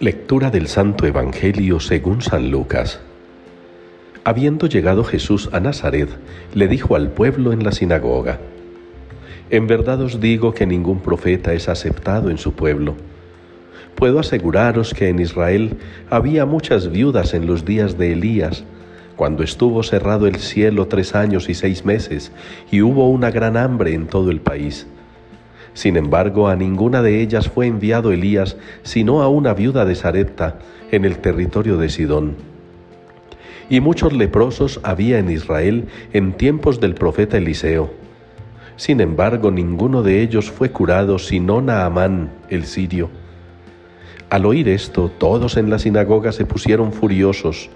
Lectura del Santo Evangelio según San Lucas. Habiendo llegado Jesús a Nazaret, le dijo al pueblo en la sinagoga, En verdad os digo que ningún profeta es aceptado en su pueblo. Puedo aseguraros que en Israel había muchas viudas en los días de Elías, cuando estuvo cerrado el cielo tres años y seis meses, y hubo una gran hambre en todo el país sin embargo, a ninguna de ellas fue enviado Elías, sino a una viuda de Sarepta, en el territorio de Sidón. Y muchos leprosos había en Israel en tiempos del profeta Eliseo. Sin embargo, ninguno de ellos fue curado, sino Naamán, el sirio. Al oír esto, todos en la sinagoga se pusieron furiosos,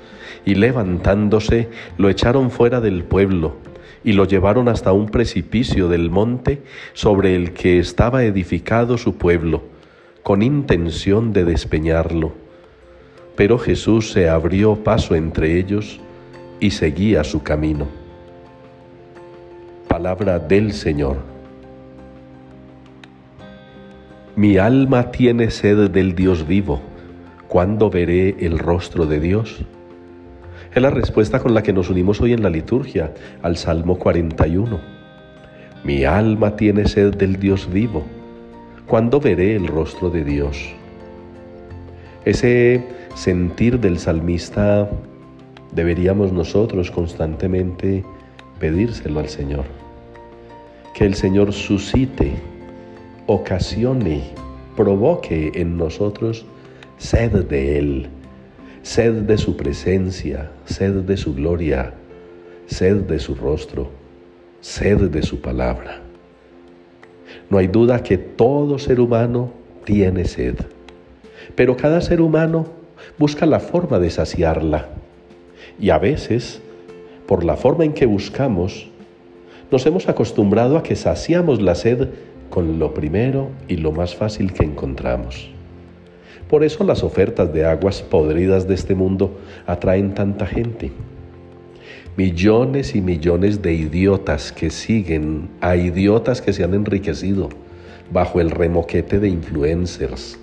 y levantándose, lo echaron fuera del pueblo y lo llevaron hasta un precipicio del monte sobre el que estaba edificado su pueblo, con intención de despeñarlo. Pero Jesús se abrió paso entre ellos y seguía su camino. Palabra del Señor. Mi alma tiene sed del Dios vivo. ¿Cuándo veré el rostro de Dios? Es la respuesta con la que nos unimos hoy en la liturgia al Salmo 41. Mi alma tiene sed del Dios vivo. ¿Cuándo veré el rostro de Dios? Ese sentir del salmista deberíamos nosotros constantemente pedírselo al Señor. Que el Señor suscite, ocasione, provoque en nosotros sed de Él sed de su presencia, sed de su gloria, sed de su rostro, sed de su palabra. No hay duda que todo ser humano tiene sed, pero cada ser humano busca la forma de saciarla y a veces, por la forma en que buscamos, nos hemos acostumbrado a que saciamos la sed con lo primero y lo más fácil que encontramos. Por eso las ofertas de aguas podridas de este mundo atraen tanta gente. Millones y millones de idiotas que siguen a idiotas que se han enriquecido bajo el remoquete de influencers,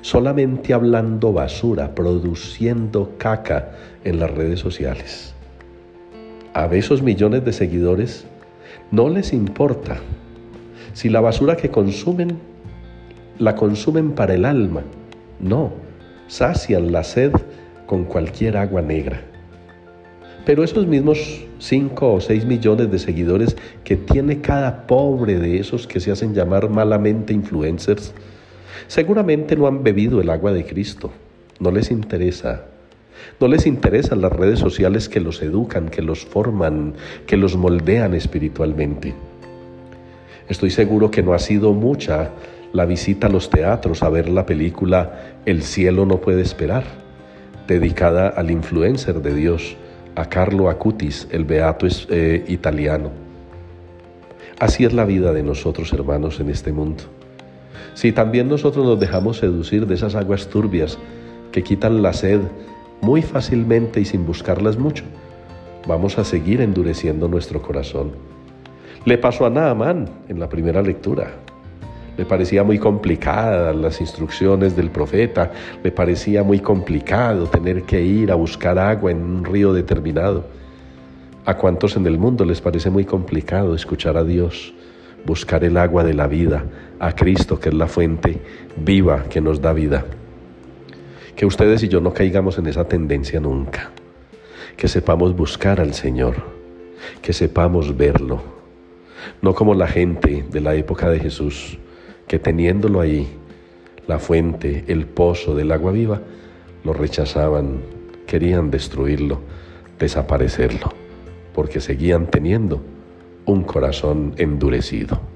solamente hablando basura, produciendo caca en las redes sociales. A esos millones de seguidores no les importa si la basura que consumen la consumen para el alma no, sacian la sed con cualquier agua negra. Pero esos mismos 5 o 6 millones de seguidores que tiene cada pobre de esos que se hacen llamar malamente influencers, seguramente no han bebido el agua de Cristo. No les interesa. No les interesan las redes sociales que los educan, que los forman, que los moldean espiritualmente. Estoy seguro que no ha sido mucha la visita a los teatros a ver la película El cielo no puede esperar, dedicada al influencer de Dios, a Carlo Acutis, el beato eh, italiano. Así es la vida de nosotros, hermanos, en este mundo. Si también nosotros nos dejamos seducir de esas aguas turbias que quitan la sed muy fácilmente y sin buscarlas mucho, vamos a seguir endureciendo nuestro corazón. Le pasó a Naamán en la primera lectura. Le parecía muy complicada las instrucciones del profeta, le parecía muy complicado tener que ir a buscar agua en un río determinado. ¿A cuántos en el mundo les parece muy complicado escuchar a Dios, buscar el agua de la vida, a Cristo que es la fuente viva que nos da vida? Que ustedes y yo no caigamos en esa tendencia nunca, que sepamos buscar al Señor, que sepamos verlo, no como la gente de la época de Jesús, que teniéndolo ahí, la fuente, el pozo del agua viva, lo rechazaban, querían destruirlo, desaparecerlo, porque seguían teniendo un corazón endurecido.